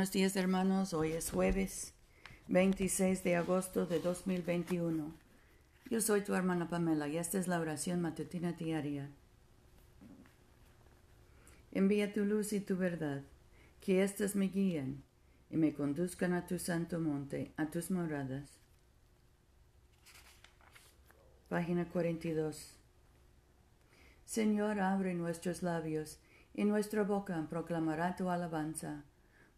Buenos días hermanos, hoy es jueves 26 de agosto de 2021. Yo soy tu hermana Pamela y esta es la oración matutina diaria. Envía tu luz y tu verdad, que éstas me guíen y me conduzcan a tu santo monte, a tus moradas. Página 42. Señor, abre nuestros labios y nuestra boca proclamará tu alabanza.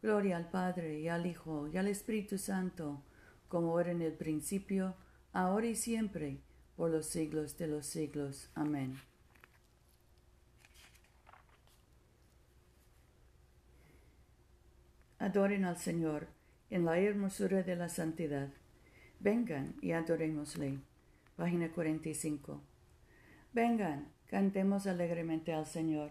Gloria al Padre y al Hijo y al Espíritu Santo, como era en el principio, ahora y siempre, por los siglos de los siglos. Amén. Adoren al Señor en la hermosura de la santidad. Vengan y adorémosle. Página 45. Vengan, cantemos alegremente al Señor.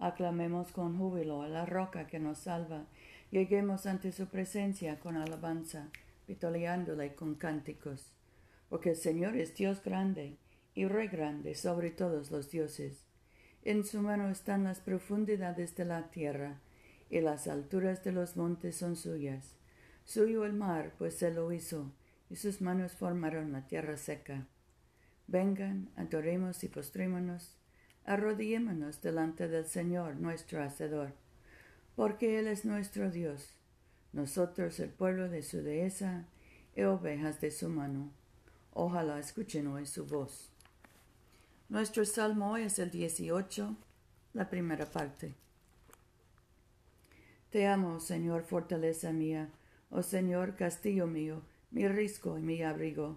Aclamemos con júbilo a la roca que nos salva Lleguemos ante su presencia con alabanza, vitoleándole con cánticos, porque el Señor es Dios grande y Rey grande sobre todos los dioses. En su mano están las profundidades de la tierra, y las alturas de los montes son suyas. Suyo el mar, pues él lo hizo, y sus manos formaron la tierra seca. Vengan, adoremos y postrémonos, arrodillémonos delante del Señor nuestro Hacedor porque Él es nuestro Dios, nosotros el pueblo de su dehesa y ovejas de su mano. Ojalá escuchen hoy su voz. Nuestro salmo es el 18, la primera parte. Te amo, Señor, fortaleza mía, oh Señor, castillo mío, mi risco y mi abrigo.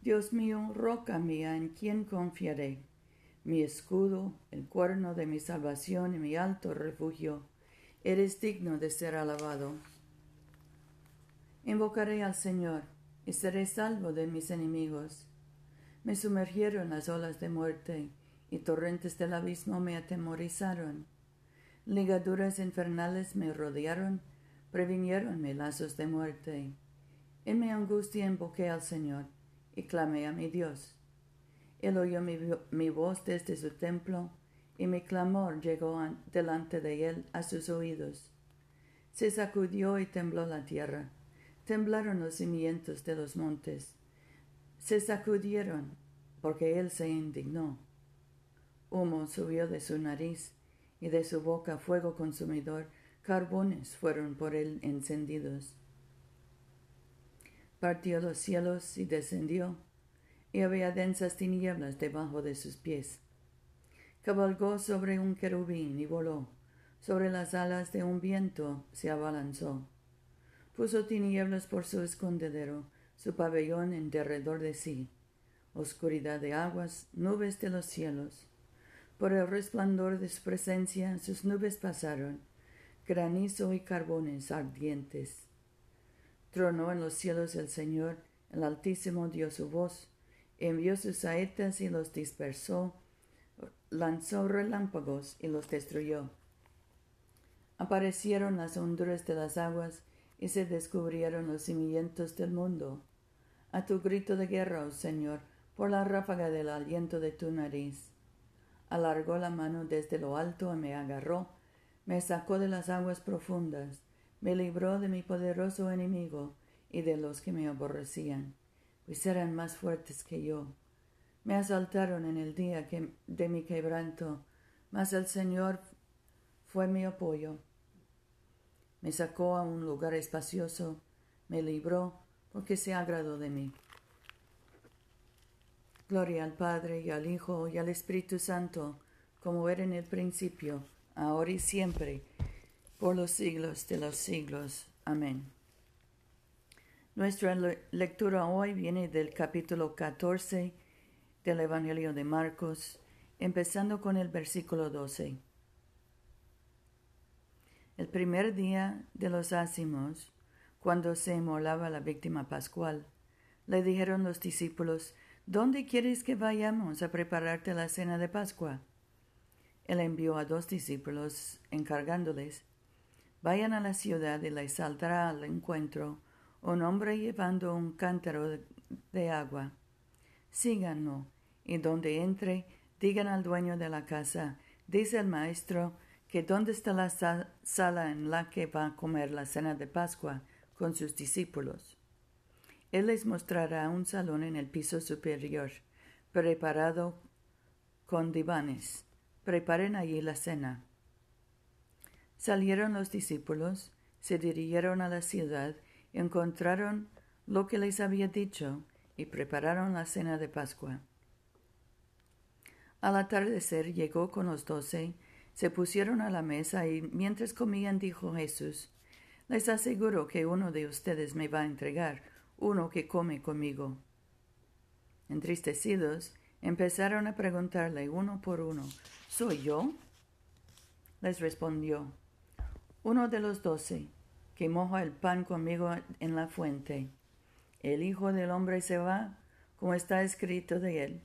Dios mío, roca mía, en quien confiaré, mi escudo, el cuerno de mi salvación y mi alto refugio eres digno de ser alabado. Invocaré al Señor y seré salvo de mis enemigos. Me sumergieron las olas de muerte y torrentes del abismo me atemorizaron. Ligaduras infernales me rodearon, previnieronme lazos de muerte. En mi angustia invoqué al Señor y clamé a mi Dios. Él oyó mi, mi voz desde su templo y mi clamor llegó delante de él a sus oídos. Se sacudió y tembló la tierra, temblaron los cimientos de los montes, se sacudieron porque él se indignó. Humo subió de su nariz y de su boca fuego consumidor, carbones fueron por él encendidos. Partió los cielos y descendió, y había densas tinieblas debajo de sus pies cabalgó sobre un querubín y voló, sobre las alas de un viento se abalanzó. Puso tinieblas por su escondedero, su pabellón en derredor de sí, oscuridad de aguas, nubes de los cielos. Por el resplandor de su presencia sus nubes pasaron, granizo y carbones ardientes. Tronó en los cielos el Señor, el Altísimo dio su voz, envió sus saetas y los dispersó, lanzó relámpagos y los destruyó. Aparecieron las honduras de las aguas y se descubrieron los cimientos del mundo. A tu grito de guerra, oh Señor, por la ráfaga del aliento de tu nariz. Alargó la mano desde lo alto y me agarró, me sacó de las aguas profundas, me libró de mi poderoso enemigo y de los que me aborrecían, pues eran más fuertes que yo. Me asaltaron en el día de mi quebranto, mas el Señor fue mi apoyo. Me sacó a un lugar espacioso, me libró, porque se agradó de mí. Gloria al Padre y al Hijo y al Espíritu Santo, como era en el principio, ahora y siempre, por los siglos de los siglos. Amén. Nuestra lectura hoy viene del capítulo 14 del Evangelio de Marcos, empezando con el versículo 12. El primer día de los ácimos, cuando se emolaba la víctima pascual, le dijeron los discípulos, ¿Dónde quieres que vayamos a prepararte la cena de Pascua? Él envió a dos discípulos, encargándoles, Vayan a la ciudad y les saldrá al encuentro un hombre llevando un cántaro de agua síganlo, y donde entre, digan al dueño de la casa, dice el maestro, que dónde está la sala en la que va a comer la cena de Pascua con sus discípulos. Él les mostrará un salón en el piso superior, preparado con divanes. Preparen allí la cena. Salieron los discípulos, se dirigieron a la ciudad, encontraron lo que les había dicho y prepararon la cena de Pascua. Al atardecer llegó con los doce, se pusieron a la mesa y mientras comían dijo Jesús, Les aseguro que uno de ustedes me va a entregar, uno que come conmigo. Entristecidos, empezaron a preguntarle uno por uno, ¿Soy yo? Les respondió, Uno de los doce, que moja el pan conmigo en la fuente. El Hijo del Hombre se va, como está escrito de él.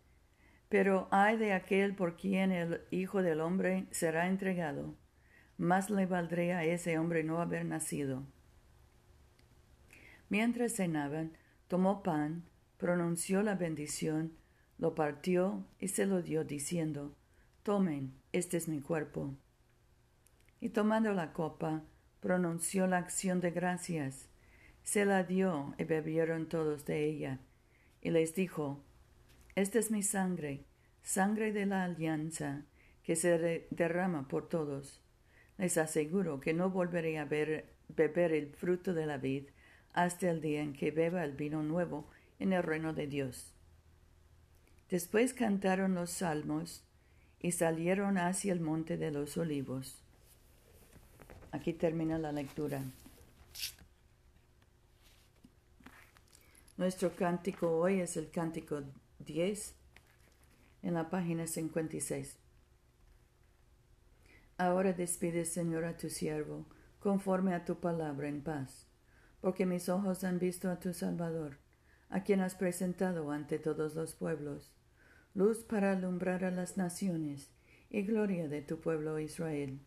Pero ay de aquel por quien el Hijo del Hombre será entregado. Más le valdría a ese hombre no haber nacido. Mientras cenaban, tomó pan, pronunció la bendición, lo partió y se lo dio, diciendo, Tomen, este es mi cuerpo. Y tomando la copa, pronunció la acción de gracias, se la dio y bebieron todos de ella. Y les dijo, Esta es mi sangre, sangre de la alianza, que se derrama por todos. Les aseguro que no volveré a beber el fruto de la vid hasta el día en que beba el vino nuevo en el reino de Dios. Después cantaron los salmos y salieron hacia el monte de los olivos. Aquí termina la lectura. Nuestro cántico hoy es el cántico 10 en la página 56. Ahora despide, Señor, a tu siervo, conforme a tu palabra en paz, porque mis ojos han visto a tu Salvador, a quien has presentado ante todos los pueblos, luz para alumbrar a las naciones y gloria de tu pueblo Israel.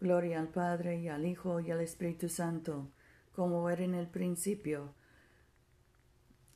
Gloria al Padre y al Hijo y al Espíritu Santo, como era en el principio,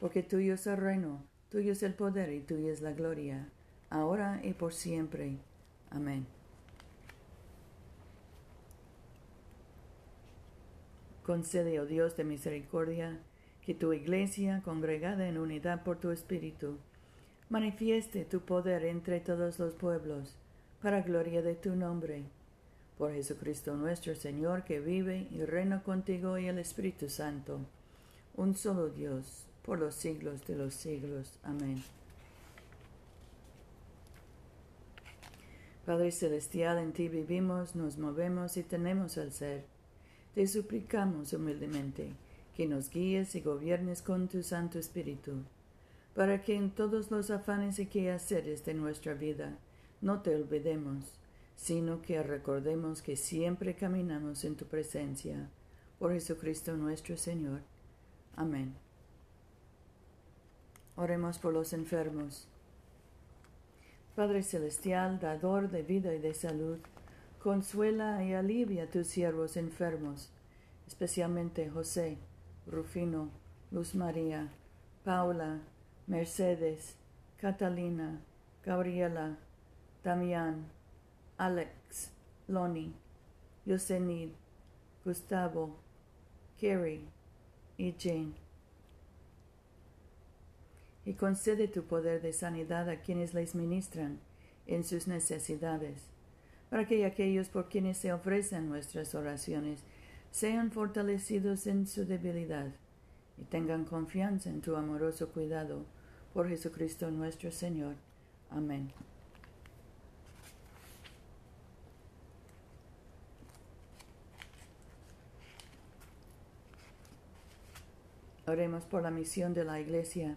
porque tuyo es el reino, tuyo es el poder y tuya es la gloria, ahora y por siempre. Amén. Concede, oh Dios de misericordia, que tu iglesia, congregada en unidad por tu Espíritu, manifieste tu poder entre todos los pueblos, para gloria de tu nombre. Por Jesucristo nuestro Señor, que vive y reina contigo y el Espíritu Santo, un solo Dios por los siglos de los siglos. Amén. Padre Celestial, en ti vivimos, nos movemos y tenemos el ser. Te suplicamos humildemente que nos guíes y gobiernes con tu Santo Espíritu, para que en todos los afanes y quehaceres de nuestra vida no te olvidemos, sino que recordemos que siempre caminamos en tu presencia. Por Jesucristo nuestro Señor. Amén. Oremos por los enfermos. Padre Celestial, dador de vida y de salud, consuela y alivia a tus siervos enfermos, especialmente José, Rufino, Luz María, Paula, Mercedes, Catalina, Gabriela, Damián, Alex, Loni, Yosenid, Gustavo, Kerry y Jane y concede tu poder de sanidad a quienes les ministran en sus necesidades, para que aquellos por quienes se ofrecen nuestras oraciones sean fortalecidos en su debilidad y tengan confianza en tu amoroso cuidado por Jesucristo nuestro Señor. Amén. Oremos por la misión de la Iglesia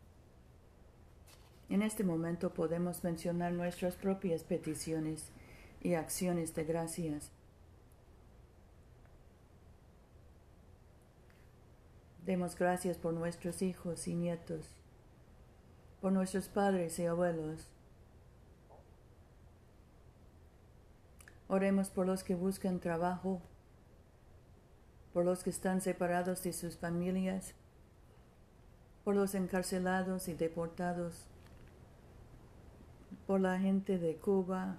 En este momento podemos mencionar nuestras propias peticiones y acciones de gracias. Demos gracias por nuestros hijos y nietos, por nuestros padres y abuelos. Oremos por los que buscan trabajo, por los que están separados de sus familias, por los encarcelados y deportados, por la gente de Cuba,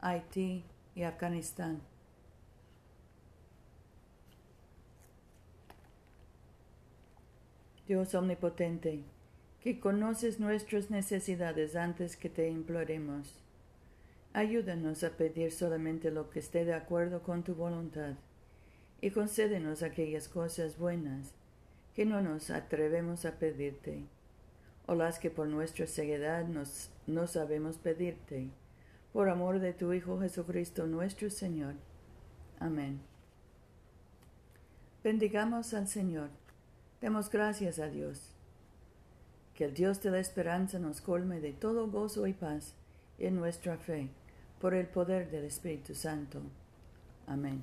Haití y Afganistán. Dios omnipotente, que conoces nuestras necesidades antes que te imploremos, ayúdanos a pedir solamente lo que esté de acuerdo con tu voluntad y concédenos aquellas cosas buenas que no nos atrevemos a pedirte, o las que por nuestra ceguedad nos, no sabemos pedirte, por amor de tu Hijo Jesucristo nuestro Señor. Amén. Bendigamos al Señor. Demos gracias a Dios. Que el Dios de la esperanza nos colme de todo gozo y paz en nuestra fe, por el poder del Espíritu Santo. Amén.